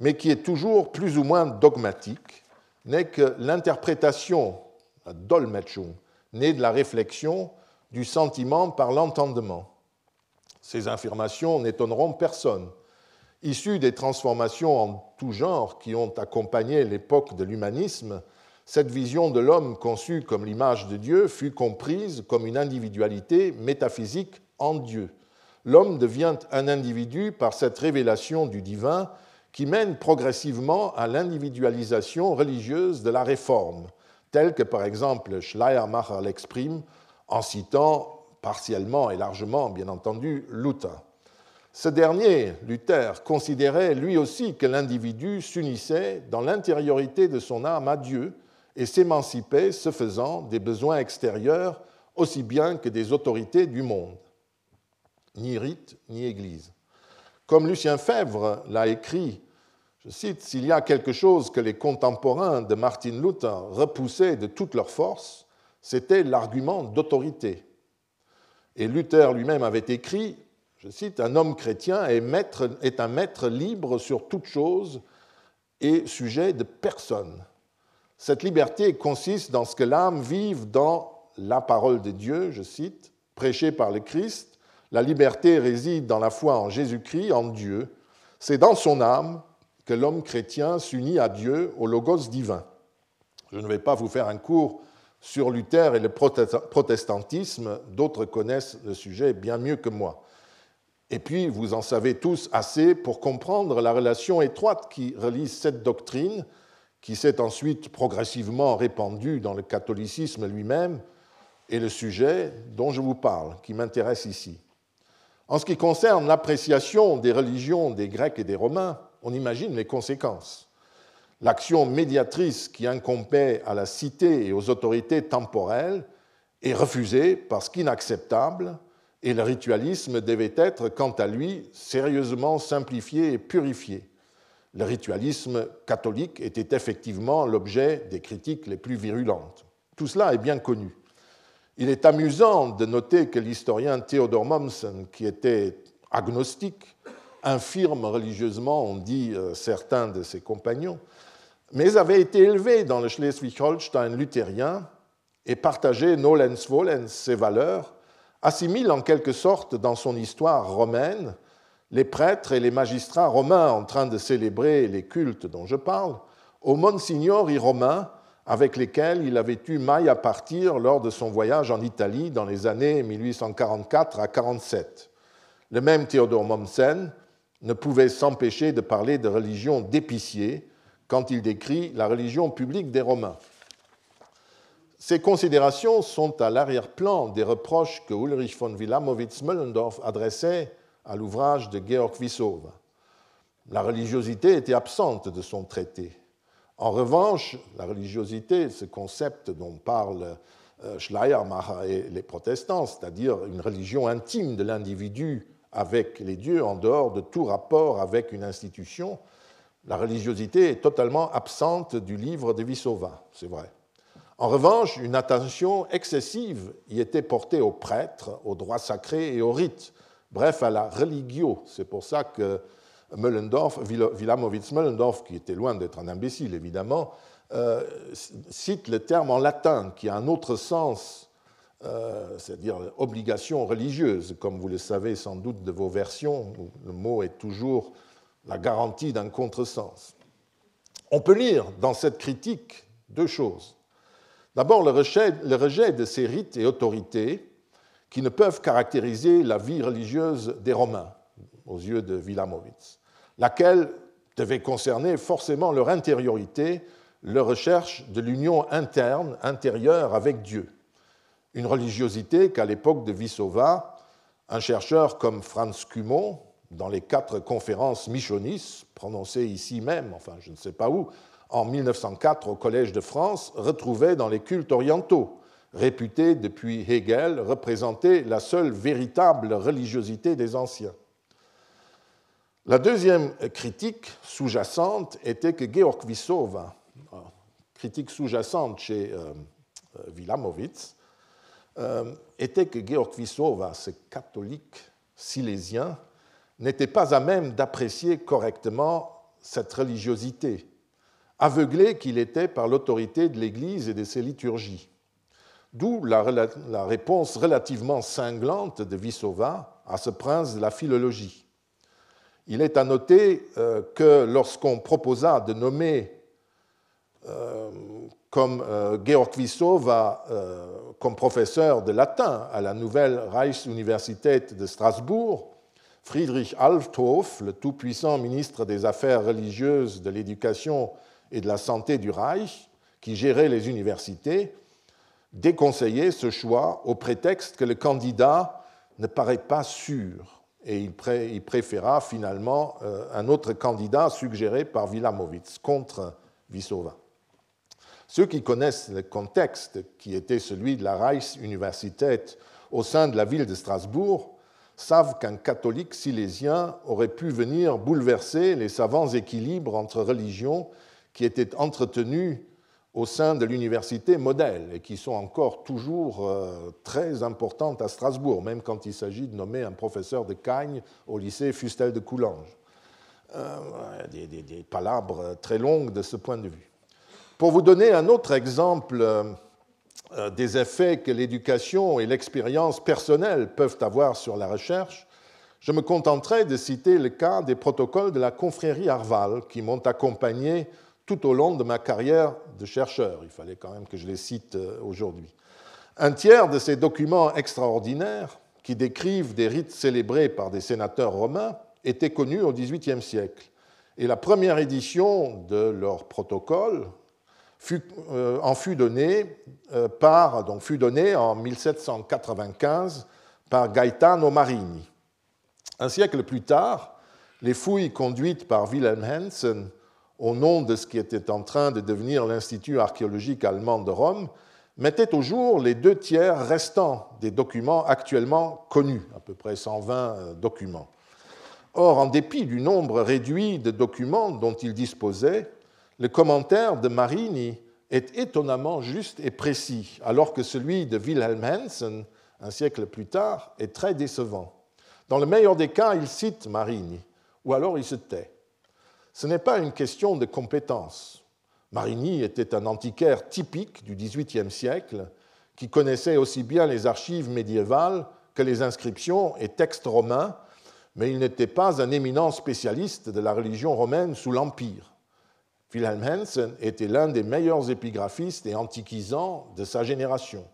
mais qui est toujours plus ou moins dogmatique, n'est que l'interprétation, la Dolmetschung, née de la réflexion, du sentiment par l'entendement. Ces affirmations n'étonneront personne. Issues des transformations en tout genre qui ont accompagné l'époque de l'humanisme, cette vision de l'homme conçue comme l'image de Dieu fut comprise comme une individualité métaphysique en Dieu. L'homme devient un individu par cette révélation du divin qui mène progressivement à l'individualisation religieuse de la réforme, telle que par exemple Schleiermacher l'exprime en citant partiellement et largement, bien entendu, Luther. Ce dernier, Luther, considérait lui aussi que l'individu s'unissait dans l'intériorité de son âme à Dieu et s'émancipait, ce faisant, des besoins extérieurs aussi bien que des autorités du monde. Ni rite, ni église. Comme Lucien Fèvre l'a écrit, je cite, S'il y a quelque chose que les contemporains de Martin Luther repoussaient de toute leur force, c'était l'argument d'autorité. Et Luther lui-même avait écrit, je cite, Un homme chrétien est, maître, est un maître libre sur toute chose et sujet de personne. Cette liberté consiste dans ce que l'âme vive dans la parole de Dieu, je cite, prêchée par le Christ, la liberté réside dans la foi en Jésus-Christ, en Dieu. C'est dans son âme que l'homme chrétien s'unit à Dieu, au logos divin. Je ne vais pas vous faire un cours sur Luther et le protestantisme, d'autres connaissent le sujet bien mieux que moi. Et puis, vous en savez tous assez pour comprendre la relation étroite qui relie cette doctrine, qui s'est ensuite progressivement répandue dans le catholicisme lui-même, et le sujet dont je vous parle, qui m'intéresse ici. En ce qui concerne l'appréciation des religions des Grecs et des Romains, on imagine les conséquences. L'action médiatrice qui incombait à la cité et aux autorités temporelles est refusée parce qu'inacceptable et le ritualisme devait être, quant à lui, sérieusement simplifié et purifié. Le ritualisme catholique était effectivement l'objet des critiques les plus virulentes. Tout cela est bien connu. Il est amusant de noter que l'historien Theodor Mommsen, qui était agnostique, infirme religieusement, on dit euh, certains de ses compagnons, mais avait été élevé dans le Schleswig-Holstein luthérien et partageait nolens volens ses valeurs, assimile en quelque sorte dans son histoire romaine les prêtres et les magistrats romains en train de célébrer les cultes dont je parle aux monsignori romains avec lesquels il avait eu maille à partir lors de son voyage en Italie dans les années 1844 à 47. Le même Théodore Mommsen ne pouvait s'empêcher de parler de religion d'épicier quand il décrit la religion publique des Romains. Ces considérations sont à l'arrière-plan des reproches que Ulrich von Wilamowitz-Möllendorf adressait à l'ouvrage de Georg Wissowa. La religiosité était absente de son traité. En revanche, la religiosité, ce concept dont parlent euh, Schleiermacher et les protestants, c'est-à-dire une religion intime de l'individu avec les dieux en dehors de tout rapport avec une institution, la religiosité est totalement absente du livre de Vissova, c'est vrai. En revanche, une attention excessive y était portée aux prêtres, aux droits sacrés et aux rites, bref, à la religio. C'est pour ça que Möllendorf, Wilamowitz-Möllendorf, qui était loin d'être un imbécile évidemment, euh, cite le terme en latin qui a un autre sens, euh, c'est-à-dire obligation religieuse. Comme vous le savez sans doute de vos versions, le mot est toujours la garantie d'un contresens. On peut lire dans cette critique deux choses. D'abord, le rejet, de ces rites et autorités qui ne peuvent caractériser la vie religieuse des Romains, aux yeux de Wilamowitz, laquelle devait concerner forcément leur intériorité, leur recherche de l'union interne, intérieure avec Dieu. Une religiosité qu'à l'époque de Vissova, un chercheur comme Franz Cumont, dans les quatre conférences Michonis, prononcées ici même, enfin je ne sais pas où, en 1904 au Collège de France, retrouvait dans les cultes orientaux, réputés depuis Hegel représenter la seule véritable religiosité des anciens. La deuxième critique sous-jacente était que Georg Vissova, critique sous-jacente chez euh, euh, Wilamowitz, euh, était que Georg Vissova, ce catholique silésien, n'était pas à même d'apprécier correctement cette religiosité aveuglé qu'il était par l'autorité de l'Église et de ses liturgies. D'où la, réponse relativement cinglante de Vissova à ce prince de la philologie. Il est à noter euh, que lorsqu'on proposa de nommer euh, comme euh, Georg Vissova comme professeur de latin à la nouvelle Reichsuniversität de Strasbourg, Friedrich Althoff, le tout-puissant ministre des Affaires religieuses, de l'Éducation et de la santé du Reich, qui gérait les universités, déconseillait ce choix au prétexte que le candidat ne paraît pas sûr. Et il, préféra finalement euh, un autre candidat suggéré par Wilamowitz contre Vissova. Ceux qui connaissent le contexte qui était celui de la Reichsuniversität au sein de la ville de Strasbourg savent qu'un catholique silésien aurait pu venir bouleverser les savants équilibres entre religions qui étaient entretenues au sein de l'université modèle et qui sont encore toujours euh, très importantes à Strasbourg, même quand il s'agit de nommer un professeur de Cagne au lycée Fustel de Coulanges. Euh, des, des, palabres très longues de ce point de vue. Pour vous donner un autre exemple euh, des effets que l'éducation et l'expérience personnelle peuvent avoir sur la recherche, je me contenterai de citer le cas des protocoles de la confrérie Arval qui m'ont accompagné tout au long de ma carrière de chercheur. Il fallait quand même que je les cite euh, aujourd'hui. Un tiers de ces documents extraordinaires, qui décrivent des rites célébrés par des sénateurs romains, étaient connus au XVIIIe siècle. Et la première édition de leur protocole euh, en fut donnée, euh, par, donc fut donnée en 1795 par Gaetano Marini. Un siècle plus tard, les fouilles conduites par Wilhelm Hansen au nom de ce qui était en train de devenir l'Institut archéologique allemand de Rome, mettait au jour les deux tiers restants des documents actuellement connus, à peu près 120 euh, documents. Or, en dépit du nombre réduit de documents dont il disposait, le commentaire de Marini est étonnamment juste et précis, alors que celui de Wilhelm Hansen, un siècle plus tard, est très décevant. Dans le meilleur des cas, il cite Marini, ou alors il se tait. Ce n'est pas une question de compétence. Marini était un antiquaire typique du XVIIIe siècle qui connaissait aussi bien les archives médiévales que les inscriptions et textes romains, mais il n'était pas un éminent spécialiste de la religion romaine sous l'Empire. Wilhelm Hansen était l'un des meilleurs épigraphistes et antiquisants de sa génération.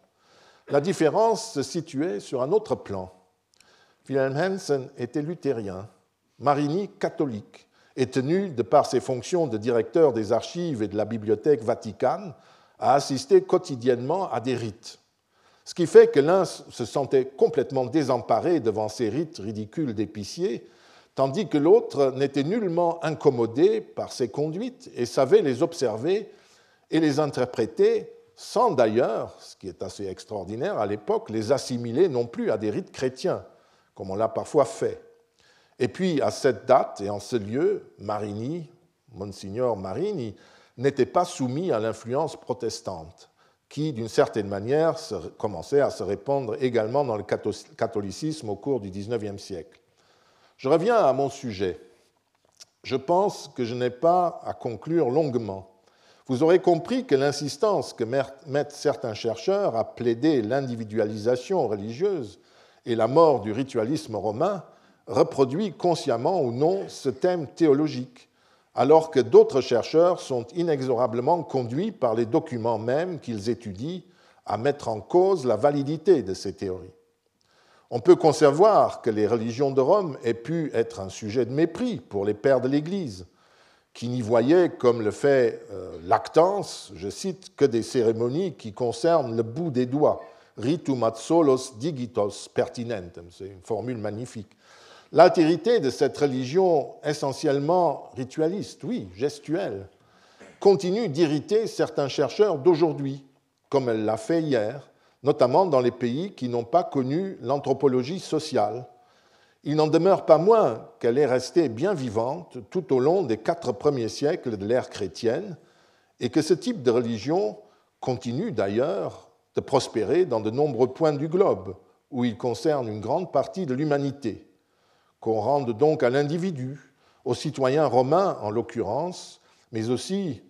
La différence se situait sur un autre plan. Wilhelm Hansen était luthérien, Marini catholique, est tenu, de par ses fonctions de directeur des archives et de la bibliothèque Vaticane, à assister quotidiennement à des rites. Ce qui fait que l'un se sentait complètement désemparé devant ces rites ridicules d'épicier, tandis que l'autre n'était nullement incommodé par ces conduites et savait les observer et les interpréter sans d'ailleurs, ce qui est assez extraordinaire à l'époque, les assimiler non plus à des rites chrétiens, comme on l'a parfois fait. Et puis, à cette date et en ce lieu, Marini, Monsignor Marini, n'était pas soumis à l'influence protestante, qui, d'une certaine manière, commençait à se répandre également dans le catholicisme au cours du XIXe siècle. Je reviens à mon sujet. Je pense que je n'ai pas à conclure longuement. Vous aurez compris que l'insistance que mettent certains chercheurs à plaider l'individualisation religieuse et la mort du ritualisme romain reproduit consciemment ou non ce thème théologique, alors que d'autres chercheurs sont inexorablement conduits par les documents mêmes qu'ils étudient à mettre en cause la validité de ces théories. On peut concevoir que les religions de Rome aient pu être un sujet de mépris pour les pères de l'Église, qui n'y voyaient, comme le fait euh, Lactance, je cite, que des cérémonies qui concernent le bout des doigts, ritum ad solos digitos pertinentem, c'est une formule magnifique. L'altérité de cette religion essentiellement ritualiste, oui, gestuelle, continue d'irriter certains chercheurs d'aujourd'hui, comme elle l'a fait hier, notamment dans les pays qui n'ont pas connu l'anthropologie sociale. Il n'en demeure pas moins qu'elle est restée bien vivante tout au long des quatre premiers siècles de l'ère chrétienne et que ce type de religion continue d'ailleurs de prospérer dans de nombreux points du globe où il concerne une grande partie de l'humanité, qu'on rende donc à l'individu, aux citoyens romains en l'occurrence, mais aussi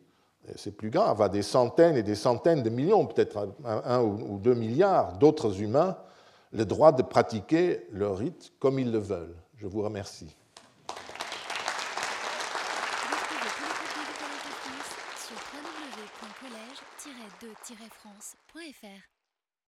c'est plus grave, à des centaines et des centaines de millions, peut-être un, ou deux milliards d'autres humains, le droit de pratiquer leur rite comme ils le veulent. Je vous remercie.